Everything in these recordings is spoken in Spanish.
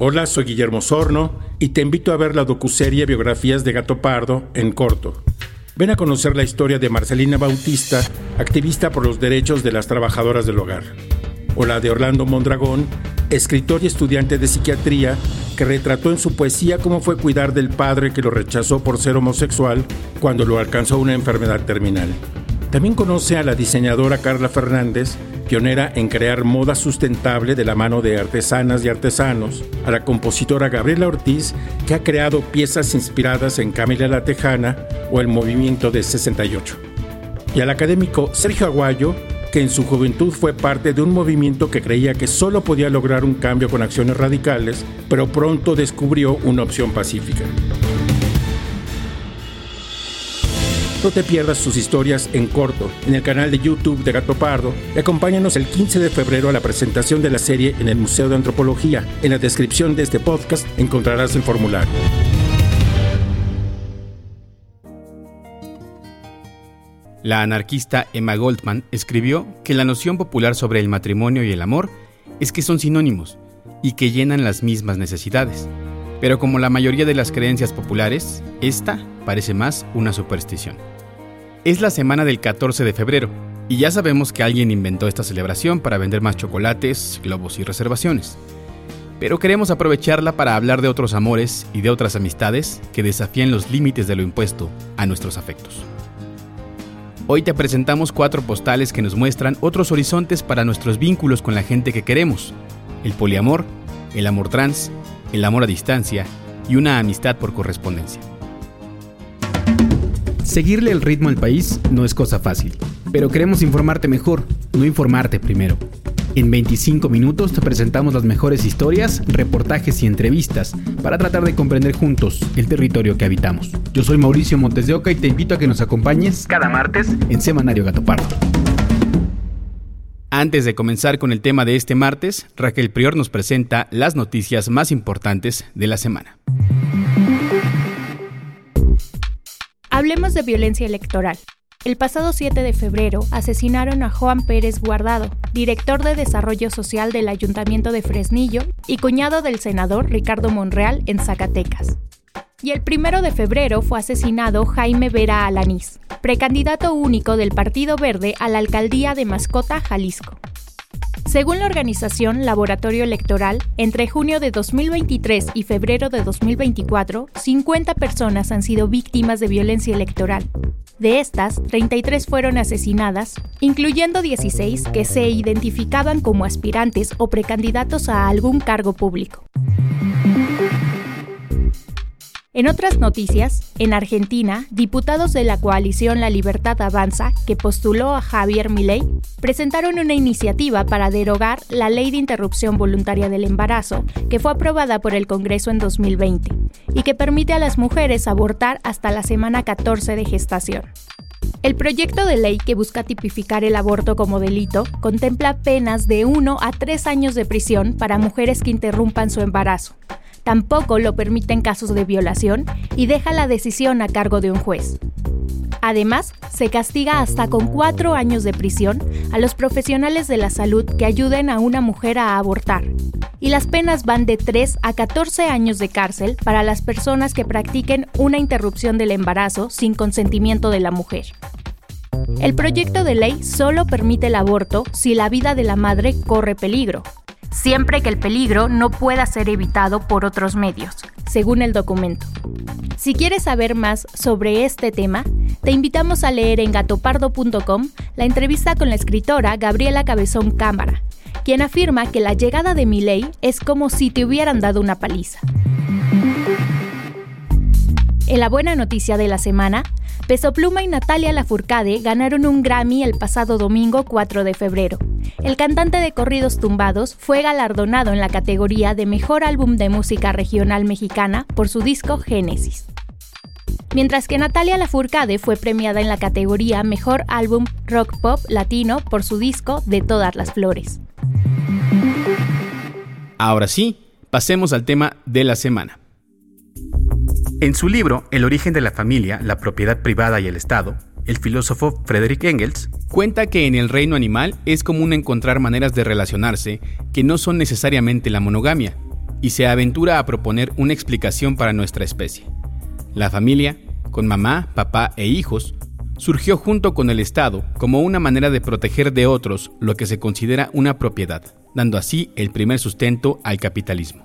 Hola, soy Guillermo Sorno y te invito a ver la docuserie Biografías de Gato Pardo en corto. Ven a conocer la historia de Marcelina Bautista, activista por los derechos de las trabajadoras del hogar. O la de Orlando Mondragón, escritor y estudiante de psiquiatría que retrató en su poesía cómo fue cuidar del padre que lo rechazó por ser homosexual cuando lo alcanzó una enfermedad terminal. También conoce a la diseñadora Carla Fernández, pionera en crear moda sustentable de la mano de artesanas y artesanos, a la compositora Gabriela Ortiz, que ha creado piezas inspiradas en Camila la Tejana o el movimiento de 68, y al académico Sergio Aguayo, que en su juventud fue parte de un movimiento que creía que solo podía lograr un cambio con acciones radicales, pero pronto descubrió una opción pacífica. No te pierdas sus historias en corto en el canal de YouTube de Gato Pardo y acompáñanos el 15 de febrero a la presentación de la serie en el Museo de Antropología. En la descripción de este podcast encontrarás el formulario. La anarquista Emma Goldman escribió que la noción popular sobre el matrimonio y el amor es que son sinónimos y que llenan las mismas necesidades. Pero como la mayoría de las creencias populares, esta parece más una superstición. Es la semana del 14 de febrero, y ya sabemos que alguien inventó esta celebración para vender más chocolates, globos y reservaciones. Pero queremos aprovecharla para hablar de otros amores y de otras amistades que desafían los límites de lo impuesto a nuestros afectos. Hoy te presentamos cuatro postales que nos muestran otros horizontes para nuestros vínculos con la gente que queremos. El poliamor, el amor trans, el amor a distancia y una amistad por correspondencia. Seguirle el ritmo al país no es cosa fácil, pero queremos informarte mejor, no informarte primero. En 25 minutos te presentamos las mejores historias, reportajes y entrevistas para tratar de comprender juntos el territorio que habitamos. Yo soy Mauricio Montes de Oca y te invito a que nos acompañes cada martes en Semanario Gato Pardo. Antes de comenzar con el tema de este martes, Raquel Prior nos presenta las noticias más importantes de la semana. Hablemos de violencia electoral. El pasado 7 de febrero asesinaron a Juan Pérez Guardado, director de Desarrollo Social del Ayuntamiento de Fresnillo y cuñado del senador Ricardo Monreal en Zacatecas. Y el 1 de febrero fue asesinado Jaime Vera Alanís, precandidato único del Partido Verde a la alcaldía de Mascota, Jalisco. Según la organización Laboratorio Electoral, entre junio de 2023 y febrero de 2024, 50 personas han sido víctimas de violencia electoral. De estas, 33 fueron asesinadas, incluyendo 16 que se identificaban como aspirantes o precandidatos a algún cargo público. En otras noticias, en Argentina, diputados de la coalición La Libertad Avanza, que postuló a Javier Milei, presentaron una iniciativa para derogar la Ley de Interrupción Voluntaria del Embarazo, que fue aprobada por el Congreso en 2020, y que permite a las mujeres abortar hasta la semana 14 de gestación. El proyecto de ley que busca tipificar el aborto como delito contempla penas de 1 a 3 años de prisión para mujeres que interrumpan su embarazo, Tampoco lo permite en casos de violación y deja la decisión a cargo de un juez. Además, se castiga hasta con cuatro años de prisión a los profesionales de la salud que ayuden a una mujer a abortar. Y las penas van de 3 a 14 años de cárcel para las personas que practiquen una interrupción del embarazo sin consentimiento de la mujer. El proyecto de ley solo permite el aborto si la vida de la madre corre peligro, siempre que el peligro no pueda ser evitado por otros medios, según el documento. Si quieres saber más sobre este tema, te invitamos a leer en gatopardo.com la entrevista con la escritora Gabriela Cabezón Cámara, quien afirma que la llegada de Miley es como si te hubieran dado una paliza. En la buena noticia de la semana, Peso Pluma y Natalia Lafourcade ganaron un Grammy el pasado domingo 4 de febrero, el cantante de corridos tumbados fue galardonado en la categoría de Mejor Álbum de Música Regional Mexicana por su disco Génesis. Mientras que Natalia Lafourcade fue premiada en la categoría Mejor Álbum Rock Pop Latino por su disco De Todas las Flores. Ahora sí, pasemos al tema de la semana. En su libro El origen de la familia, la propiedad privada y el Estado, el filósofo Frederick Engels cuenta que en el reino animal es común encontrar maneras de relacionarse que no son necesariamente la monogamia, y se aventura a proponer una explicación para nuestra especie. La familia, con mamá, papá e hijos, surgió junto con el Estado como una manera de proteger de otros lo que se considera una propiedad, dando así el primer sustento al capitalismo.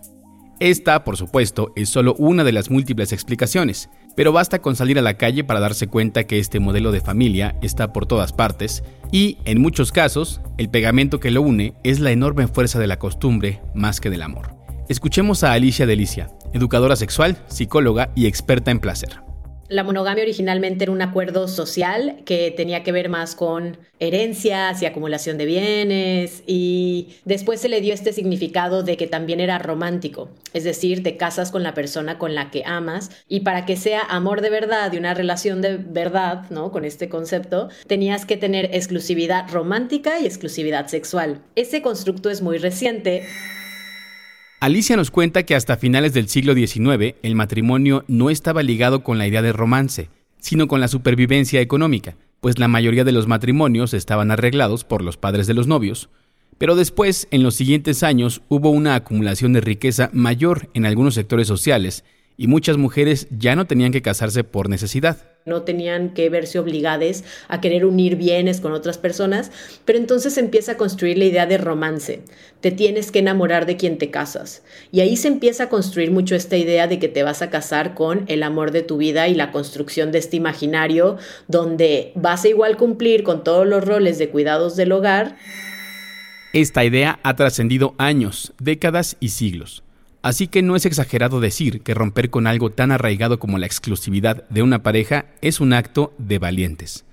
Esta, por supuesto, es solo una de las múltiples explicaciones, pero basta con salir a la calle para darse cuenta que este modelo de familia está por todas partes y, en muchos casos, el pegamento que lo une es la enorme fuerza de la costumbre más que del amor. Escuchemos a Alicia Delicia, educadora sexual, psicóloga y experta en placer. La monogamia originalmente era un acuerdo social que tenía que ver más con herencias y acumulación de bienes y después se le dio este significado de que también era romántico, es decir, te casas con la persona con la que amas y para que sea amor de verdad y una relación de verdad, ¿no? Con este concepto, tenías que tener exclusividad romántica y exclusividad sexual. Ese constructo es muy reciente. Alicia nos cuenta que hasta finales del siglo XIX el matrimonio no estaba ligado con la idea de romance, sino con la supervivencia económica, pues la mayoría de los matrimonios estaban arreglados por los padres de los novios, pero después, en los siguientes años, hubo una acumulación de riqueza mayor en algunos sectores sociales y muchas mujeres ya no tenían que casarse por necesidad no tenían que verse obligadas a querer unir bienes con otras personas, pero entonces se empieza a construir la idea de romance. Te tienes que enamorar de quien te casas. Y ahí se empieza a construir mucho esta idea de que te vas a casar con el amor de tu vida y la construcción de este imaginario donde vas a igual cumplir con todos los roles de cuidados del hogar. Esta idea ha trascendido años, décadas y siglos. Así que no es exagerado decir que romper con algo tan arraigado como la exclusividad de una pareja es un acto de valientes.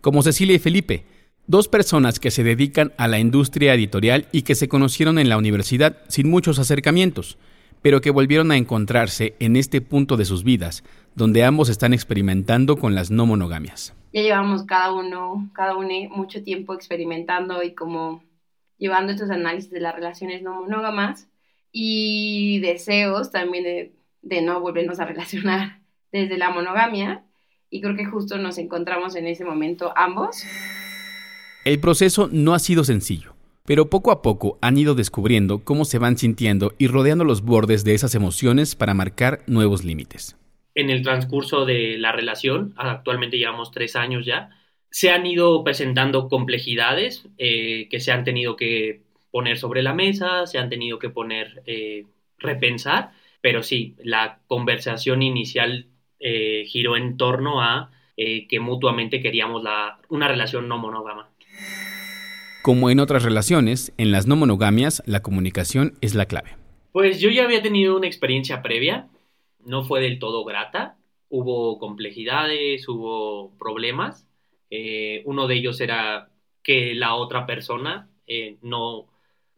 Como Cecilia y Felipe, dos personas que se dedican a la industria editorial y que se conocieron en la universidad sin muchos acercamientos, pero que volvieron a encontrarse en este punto de sus vidas, donde ambos están experimentando con las no monogamias. Ya llevamos cada uno, cada uno mucho tiempo experimentando y como llevando estos análisis de las relaciones no monógamas y deseos también de, no volvernos a relacionar desde la monogamia. Y creo que justo nos encontramos en ese momento ambos. El proceso no ha sido sencillo, pero poco a poco han ido descubriendo cómo se van sintiendo y rodeando los bordes de esas emociones para marcar nuevos límites. En el transcurso de la relación, actualmente llevamos tres años ya, se han ido presentando complejidades eh, que se han tenido que poner sobre la mesa, se han tenido que poner, eh, repensar, pero sí, la conversación inicial eh, giró en torno a eh, que mutuamente queríamos la, una relación no monógama. Como en otras relaciones, en las no monogamias la comunicación es la clave. Pues yo ya había tenido una experiencia previa, no fue del todo grata, hubo complejidades, hubo problemas. uno de ellos era que la otra persona no,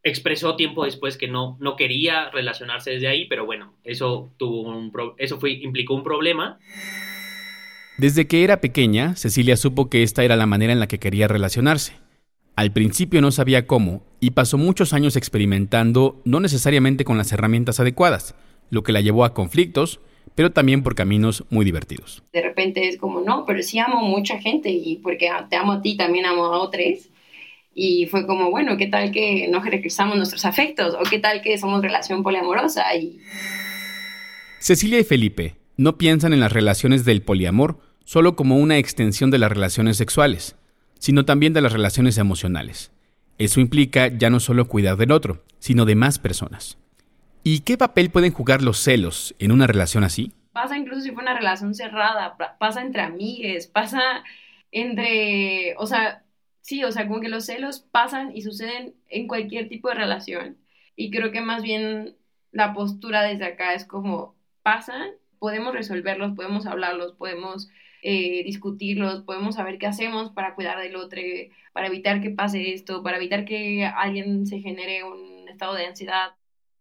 expresó tiempo después que no, no quería relacionarse desde ahí, pero bueno, eso, tuvo un eso fue, implicó un problema. Desde que era pequeña, Cecilia supo que esta era la manera en la que quería relacionarse. Al principio no sabía cómo y pasó muchos años experimentando, no necesariamente con las herramientas adecuadas, lo que la llevó a conflictos, pero también por caminos muy divertidos. De repente es como, no, pero sí amo mucha gente y porque te amo a ti, también amo a otros y fue como, bueno, ¿qué tal que nos regresamos nuestros afectos? ¿O qué tal que somos relación poliamorosa? Y... Cecilia y Felipe no piensan en las relaciones del poliamor solo como una extensión de las relaciones sexuales, sino también de las relaciones emocionales. Eso implica ya no solo cuidar del otro, sino de más personas. ¿Y qué papel pueden jugar los celos en una relación así? Pasa incluso si fue una relación cerrada, pasa entre amigues, pasa entre, o sea, sí, o sea, como que los celos pasan y suceden en cualquier tipo de relación. Y creo que más bien la postura desde acá es como pasan, podemos resolverlos, podemos hablarlos, podemos eh, discutirlos, podemos saber qué hacemos para cuidar del otro, para evitar que pase esto, para evitar que alguien se genere un estado de ansiedad.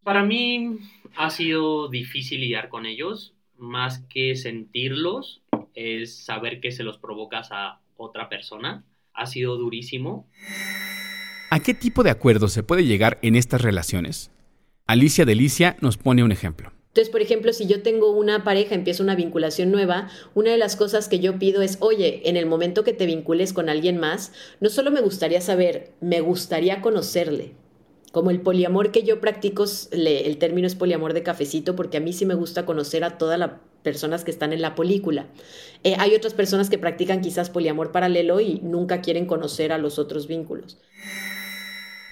Para mí ha sido difícil lidiar con ellos, más que sentirlos, es saber que se los provocas a otra persona. Ha sido durísimo. ¿A qué tipo de acuerdos se puede llegar en estas relaciones? Alicia Delicia nos pone un ejemplo. Entonces, por ejemplo, si yo tengo una pareja, empieza una vinculación nueva, una de las cosas que yo pido es, oye, en el momento que te vincules con alguien más, no solo me gustaría saber, me gustaría conocerle. Como el poliamor que yo practico, el término es poliamor de cafecito, porque a mí sí me gusta conocer a todas las personas que están en la película. Eh, hay otras personas que practican quizás poliamor paralelo y nunca quieren conocer a los otros vínculos.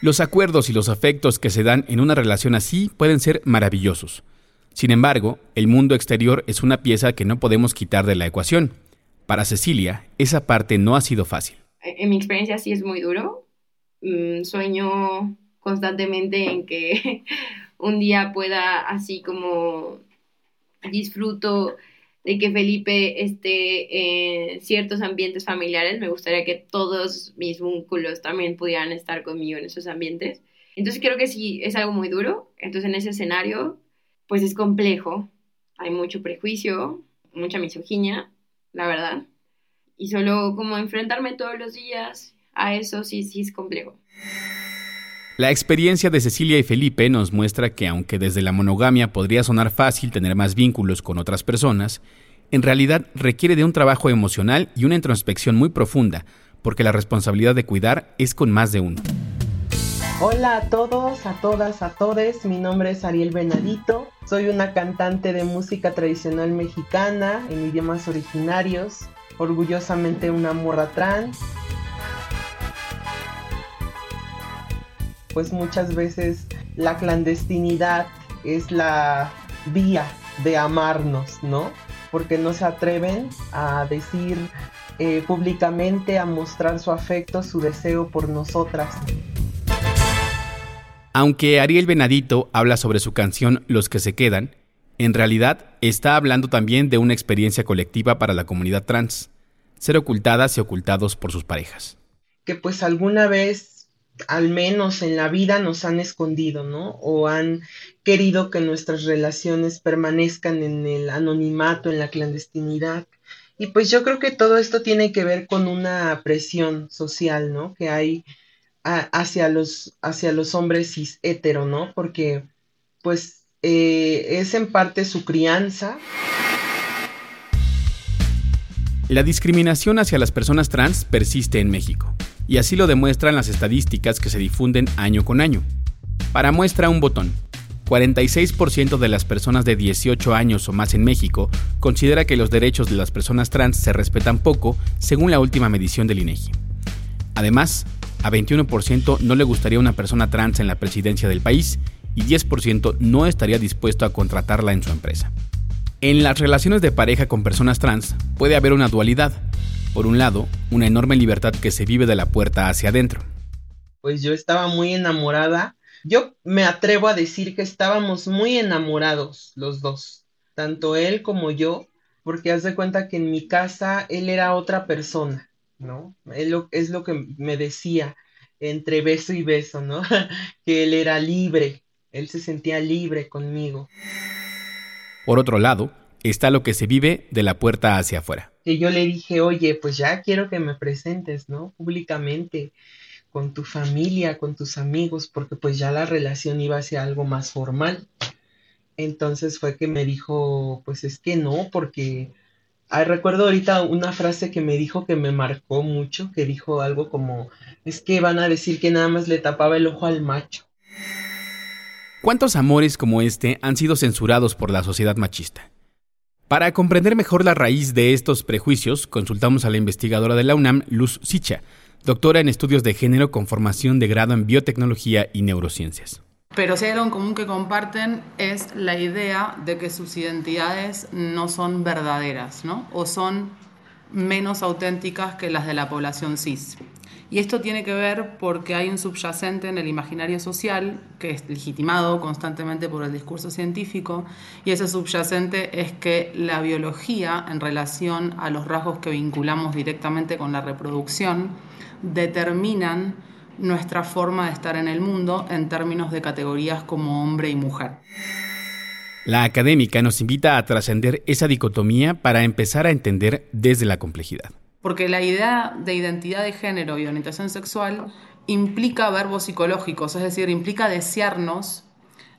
Los acuerdos y los afectos que se dan en una relación así pueden ser maravillosos sin embargo, el mundo exterior es una pieza que no podemos quitar de la ecuación. Para Cecilia, esa parte no ha sido fácil. En mi experiencia sí es muy duro. Mm, sueño constantemente en que un día pueda, así como disfruto de que Felipe esté en ciertos ambientes familiares, me gustaría que todos mis vínculos también pudieran estar conmigo en esos ambientes. Entonces creo que sí es algo muy duro. Entonces en ese escenario pues es complejo. Hay mucho prejuicio, mucha misoginia, la verdad. Y solo como enfrentarme todos los días a eso sí, sí es complejo. La experiencia de Cecilia y Felipe nos muestra que aunque desde la monogamia podría sonar fácil tener más vínculos con otras personas, en realidad requiere de un trabajo emocional y una introspección muy profunda, porque la responsabilidad de cuidar es con más de uno. Hola a todos, a todas, a todes. Mi nombre es Ariel Benadito. Soy una cantante de música tradicional mexicana en idiomas originarios. Orgullosamente una morra trans. Pues muchas veces la clandestinidad es la vía de amarnos, ¿no? Porque no se atreven a decir eh, públicamente, a mostrar su afecto, su deseo por nosotras. Aunque Ariel Benadito habla sobre su canción Los que se quedan, en realidad está hablando también de una experiencia colectiva para la comunidad trans, ser ocultadas y ocultados por sus parejas. Que pues alguna vez, al menos en la vida, nos han escondido, ¿no? O han querido que nuestras relaciones permanezcan en el anonimato, en la clandestinidad. Y pues yo creo que todo esto tiene que ver con una presión social, ¿no? Que hay hacia, los, hacia los hombres cis hetero, ¿no? Porque pues eh, es en parte su crianza. La discriminación hacia las personas trans persiste en México, y así lo demuestran las estadísticas que se difunden año con año. Para muestra un botón, 46% de las personas de 18 años o más en México considera que los derechos de las personas trans se respetan poco, según la última medición del INEGI. Además, a 21% no le gustaría una persona trans en la presidencia del país y 10% no estaría dispuesto a contratarla en su empresa. En las relaciones de pareja con personas trans puede haber una dualidad. Por un lado, una enorme libertad que se vive de la puerta hacia adentro. Pues yo estaba muy enamorada. Yo me atrevo a decir que estábamos muy enamorados los dos, tanto él como yo, porque haz de cuenta que en mi casa él era otra persona. ¿no? Es lo, es lo que me decía entre beso y beso, ¿no? que él era libre, él se sentía libre conmigo. Por otro lado, está lo que se vive de la puerta hacia afuera. Que yo le dije, oye, pues ya quiero que me presentes, ¿no? Públicamente, con tu familia, con tus amigos, porque pues ya la relación iba hacia algo más formal. Entonces fue que me dijo, pues es que no, porque recuerdo ahorita una frase que me dijo que me marcó mucho, que dijo algo como, es que van a decir que nada más le tapaba el ojo al macho. ¿Cuántos amores como este han sido censurados por la sociedad machista? Para comprender mejor la raíz de estos prejuicios, consultamos a la investigadora de la UNAM, Luz Sicha, doctora en estudios de género con formación de grado en biotecnología y neurociencias. Pero si hay algo en común que comparten es la idea de que sus identidades no son verdaderas, ¿no? O son menos auténticas que las de la población cis. Y esto tiene que ver porque hay un subyacente en el imaginario social que es legitimado constantemente por el discurso científico y ese subyacente es que la biología en relación a los rasgos que vinculamos directamente con la reproducción determinan nuestra forma de estar en el mundo en términos de categorías como hombre y mujer. La académica nos invita a trascender esa dicotomía para empezar a entender desde la complejidad. Porque la idea de identidad de género y orientación sexual implica verbos psicológicos, es decir, implica desearnos,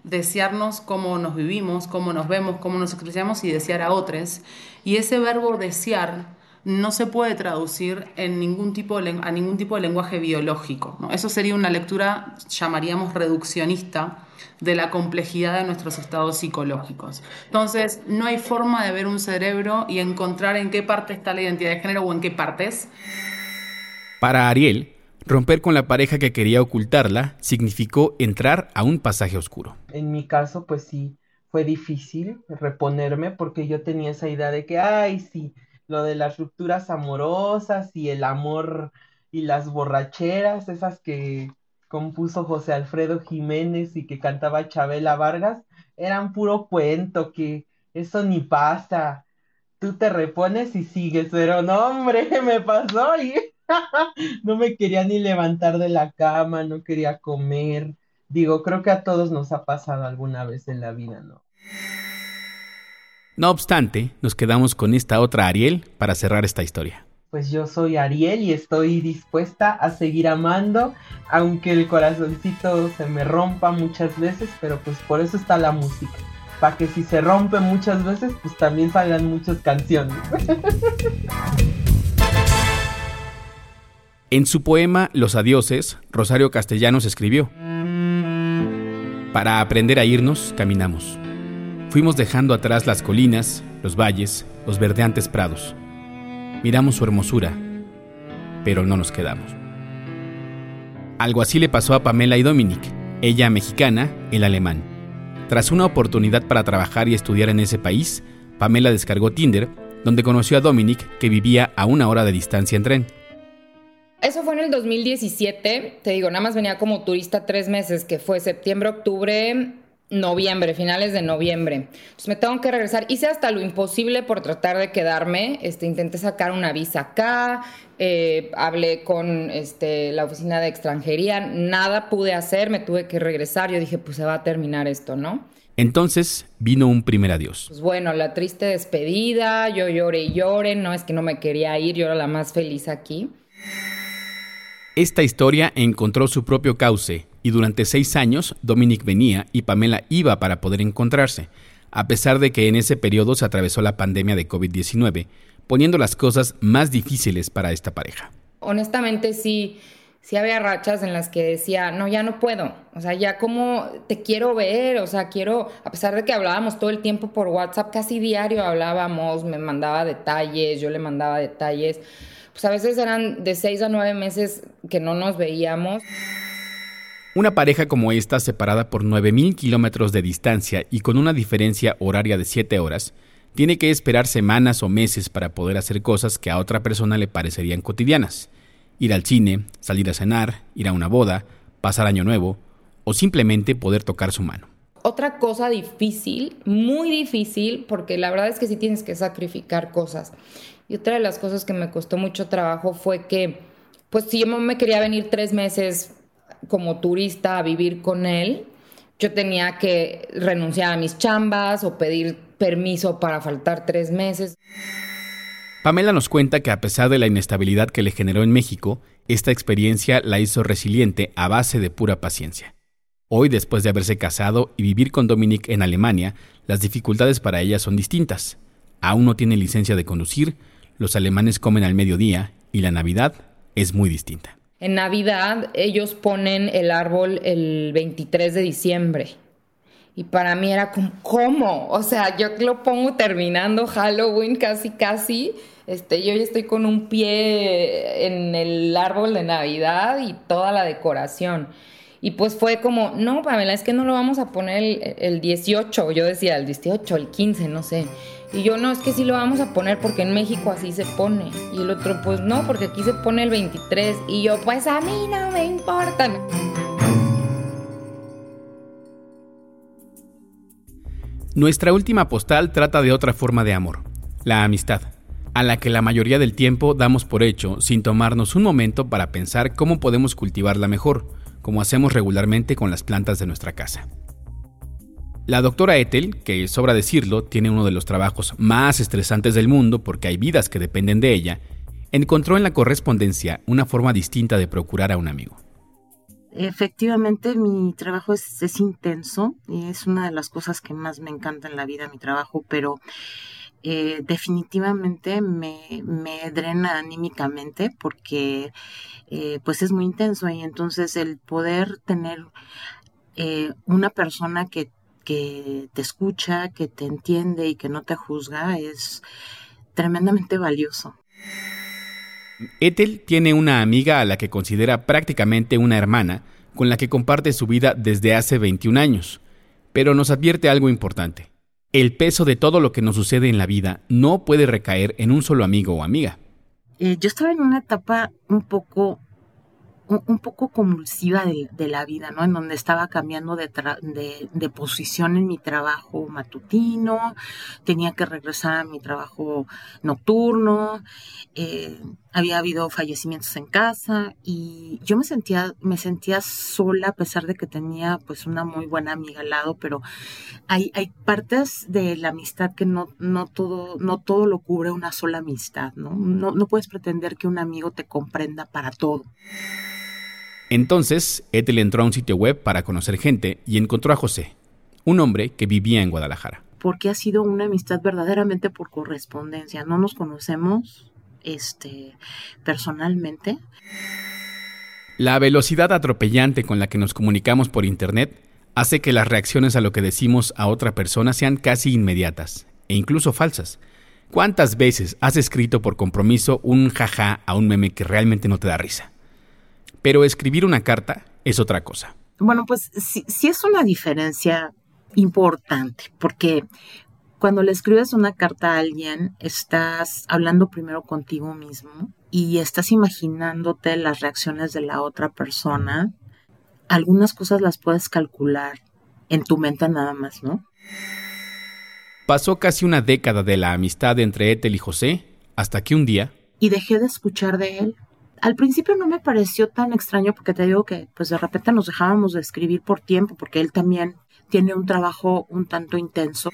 desearnos cómo nos vivimos, cómo nos vemos, cómo nos expresamos y desear a otros. Y ese verbo desear no se puede traducir en ningún tipo a ningún tipo de lenguaje biológico. Eso sería una lectura, llamaríamos reduccionista, de la complejidad de nuestros estados psicológicos. Entonces, no hay forma de ver un cerebro y encontrar en qué parte está la identidad de género o en qué partes. Para Ariel, romper con la pareja que quería ocultarla significó entrar a un pasaje oscuro. En mi caso, pues sí, fue difícil reponerme porque yo tenía esa idea de que, ay, sí, lo de las rupturas amorosas y el amor y las borracheras, esas que compuso José Alfredo Jiménez y que cantaba Chabela Vargas, eran puro cuento, que eso ni pasa. Tú te repones y sigues, pero no, hombre, me pasó y no me quería ni levantar de la cama, no quería comer. Digo, creo que a todos nos ha pasado alguna vez en la vida, ¿no? No obstante, nos quedamos con esta otra Ariel para cerrar esta historia pues yo soy Ariel y estoy dispuesta a seguir amando, aunque el corazoncito se me rompa muchas veces, pero pues por eso está la música, para que si se rompe muchas veces, pues también salgan muchas canciones. En su poema Los Adioses, Rosario Castellanos escribió, Para aprender a irnos, caminamos. Fuimos dejando atrás las colinas, los valles, los verdeantes prados Miramos su hermosura, pero no nos quedamos. Algo así le pasó a Pamela y Dominic, ella mexicana, el alemán. Tras una oportunidad para trabajar y estudiar en ese país, Pamela descargó Tinder, donde conoció a Dominic, que vivía a una hora de distancia en tren. Eso fue en el 2017, te digo, nada más venía como turista tres meses, que fue septiembre, octubre, noviembre, finales de noviembre. Entonces me tengo que regresar. Hice hasta lo imposible por tratar de quedarme. Este, intenté sacar una visa acá, eh, hablé con este, la oficina de extranjería, nada pude hacer, me tuve que regresar. Yo dije, pues se va a terminar esto, ¿no? Entonces vino un primer adiós. Pues bueno, la triste despedida, yo lloré y lloré, no es que no me quería ir, yo era la más feliz aquí. Esta historia encontró su propio cauce y durante seis años Dominic venía y Pamela iba para poder encontrarse, a pesar de que en ese periodo se atravesó la pandemia de COVID-19, poniendo las cosas más difíciles para esta pareja. Honestamente sí, sí había rachas en las que decía, no, ya no puedo, o sea, ya como te quiero ver, o sea, quiero, a pesar de que hablábamos todo el tiempo por WhatsApp, casi diario hablábamos, me mandaba detalles, yo le mandaba detalles, pues a veces eran de seis a nueve meses que no nos veíamos. Una pareja como esta, separada por 9.000 kilómetros de distancia y con una diferencia horaria de 7 horas, tiene que esperar semanas o meses para poder hacer cosas que a otra persona le parecerían cotidianas. Ir al cine, salir a cenar, ir a una boda, pasar año nuevo o simplemente poder tocar su mano. Otra cosa difícil, muy difícil, porque la verdad es que sí tienes que sacrificar cosas. Y otra de las cosas que me costó mucho trabajo fue que, pues si yo me quería venir tres meses como turista a vivir con él, yo tenía que renunciar a mis chambas o pedir permiso para faltar tres meses. Pamela nos cuenta que a pesar de la inestabilidad que le generó en México, esta experiencia la hizo resiliente a base de pura paciencia. Hoy, después de haberse casado y vivir con Dominic en Alemania, las dificultades para ella son distintas. Aún no tiene licencia de conducir, los alemanes comen al mediodía y la Navidad es muy distinta. En Navidad ellos ponen el árbol el 23 de diciembre. Y para mí era como, ¿cómo? O sea, yo lo pongo terminando Halloween casi, casi. Este, yo ya estoy con un pie en el árbol de Navidad y toda la decoración. Y pues fue como, no, Pamela, es que no lo vamos a poner el, el 18. Yo decía el 18, el 15, no sé. Y yo, no, es que sí lo vamos a poner porque en México así se pone. Y el otro, pues no, porque aquí se pone el 23. Y yo, pues a mí no me importa. Nuestra última postal trata de otra forma de amor, la amistad, a la que la mayoría del tiempo damos por hecho sin tomarnos un momento para pensar cómo podemos cultivarla mejor, como hacemos regularmente con las plantas de nuestra casa. La doctora Ethel, que sobra decirlo, tiene uno de los trabajos más estresantes del mundo porque hay vidas que dependen de ella, encontró en la correspondencia una forma distinta de procurar a un amigo. Efectivamente, mi trabajo es, intenso y es una de las cosas que más me encanta en la vida, mi trabajo, pero eh, definitivamente me, me, drena anímicamente porque eh, pues es muy intenso y entonces el poder tener eh, una persona que que te escucha, que te entiende y que no te juzga es tremendamente valioso. Ethel tiene una amiga a la que considera prácticamente una hermana, con la que comparte su vida desde hace 21 años, pero nos advierte algo importante. El peso de todo lo que nos sucede en la vida no puede recaer en un solo amigo o amiga. Eh, yo estaba en una etapa un poco un, poco convulsiva de, la vida, ¿no? En donde estaba cambiando de, de, posición en mi trabajo matutino, tenía que regresar a mi trabajo nocturno, eh, había habido fallecimientos en casa y yo me sentía, me sentía sola a pesar de que tenía pues una muy buena amiga al lado, pero hay, hay partes de la amistad que no, no todo, no todo lo cubre una sola amistad, ¿no? No, no puedes pretender que un amigo te comprenda para todo. Entonces, Ethel entró a un sitio web para conocer gente y encontró a José, un hombre que vivía en Guadalajara. Porque ha sido una amistad verdaderamente por correspondencia. No nos conocemos este, personalmente. La velocidad atropellante con la que nos comunicamos por Internet hace que las reacciones a lo que decimos a otra persona sean casi inmediatas e incluso falsas. ¿Cuántas veces has escrito por compromiso un jaja a un meme que realmente no te da risa? Pero escribir una carta es otra cosa. Bueno, pues sí, es una diferencia importante, porque cuando le escribes una carta a alguien, estás hablando primero contigo mismo y estás imaginándote las reacciones de la otra persona. Algunas cosas las puedes calcular en tu mente nada más, ¿no? Pasó casi una década de la amistad entre Ethel y José, hasta que un día... Y dejé de escuchar de él. Al principio no me pareció tan extraño porque te digo que pues de repente nos dejábamos de escribir por tiempo porque él también tiene un trabajo un tanto intenso.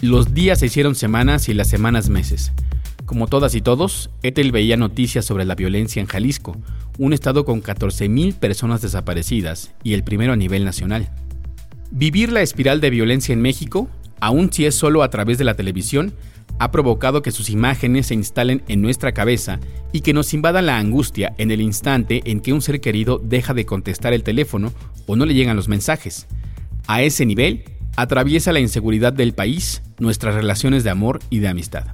Los días se hicieron semanas y las semanas meses. Como todas y todos, Ethel veía noticias sobre la violencia en Jalisco, un estado con 14.000 personas desaparecidas y el primero a nivel nacional. Vivir la espiral de violencia en México, aun si es solo a través de la televisión, ha provocado que sus imágenes se instalen en nuestra cabeza y que nos invada la angustia en el instante en que un ser querido deja de contestar el teléfono o no le llegan los mensajes. A ese nivel, atraviesa la inseguridad del país nuestras relaciones de amor y de amistad.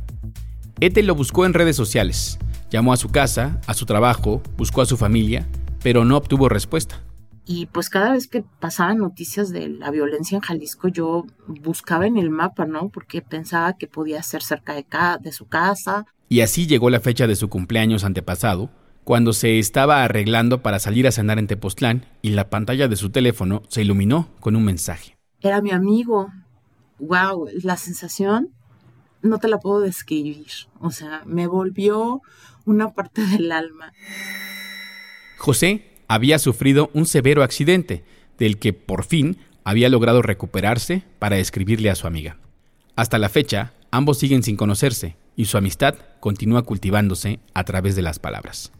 Ethel lo buscó en redes sociales, llamó a su casa, a su trabajo, buscó a su familia, pero no obtuvo respuesta. Y pues cada vez que pasaban noticias de la violencia en Jalisco, yo buscaba en el mapa, ¿no? Porque pensaba que podía ser cerca de, de su casa. Y así llegó la fecha de su cumpleaños antepasado, cuando se estaba arreglando para salir a cenar en Tepoztlán y la pantalla de su teléfono se iluminó con un mensaje. Era mi amigo. Wow, la sensación no te la puedo describir. O sea, me volvió una parte del alma. José había sufrido un severo accidente, del que por fin había logrado recuperarse para escribirle a su amiga. Hasta la fecha, ambos siguen sin conocerse y su amistad continúa cultivándose a través de las palabras.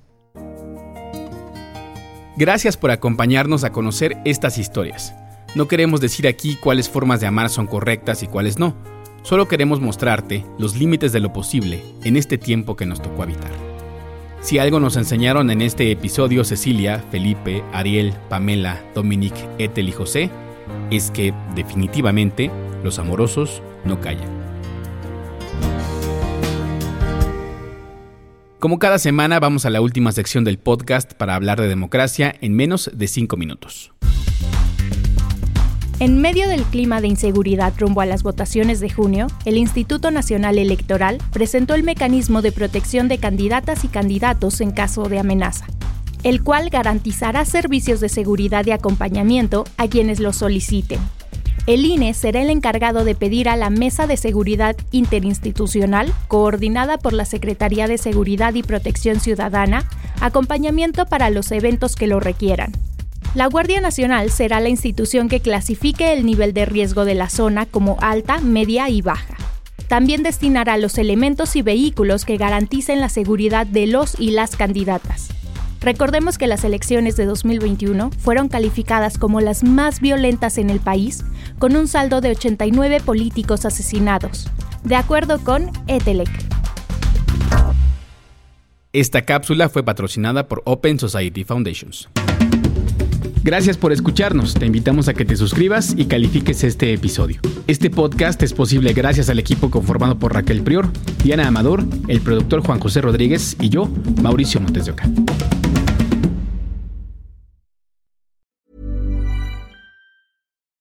Gracias por acompañarnos a conocer estas historias. No queremos decir aquí cuáles formas de amar son correctas y cuáles no, solo queremos mostrarte los límites de lo posible en este tiempo que nos tocó habitar. Si algo nos enseñaron en este episodio Cecilia, Felipe, Ariel, Pamela, Dominique, Ethel y José, es que definitivamente los amorosos no callan. Como cada semana vamos a la última sección del podcast para hablar de democracia en menos de 5 minutos. En medio del clima de inseguridad rumbo a las votaciones de junio, el Instituto Nacional Electoral presentó el mecanismo de protección de candidatas y candidatos en caso de amenaza, el cual garantizará servicios de seguridad y acompañamiento a quienes lo soliciten. El INE será el encargado de pedir a la Mesa de Seguridad Interinstitucional, coordinada por la Secretaría de Seguridad y Protección Ciudadana, acompañamiento para los eventos que lo requieran. La Guardia Nacional será la institución que clasifique el nivel de riesgo de la zona como alta, media y baja. También destinará los elementos y vehículos que garanticen la seguridad de los y las candidatas. Recordemos que las elecciones de 2021 fueron calificadas como las más violentas en el país, con un saldo de 89 políticos asesinados, de acuerdo con ETELEC. Esta cápsula fue patrocinada por Open Society Foundations. Gracias por escucharnos. Te invitamos a que te suscribas y califiques este episodio. Este podcast es posible gracias al equipo conformado por Raquel Prior, Diana Amador, el productor Juan José Rodríguez y yo, Mauricio Montes de Oca.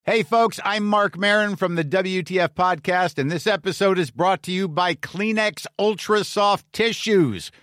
Hey, folks, I'm Mark Marin from the WTF Podcast, and this episode is brought to you by Kleenex Ultra Soft Tissues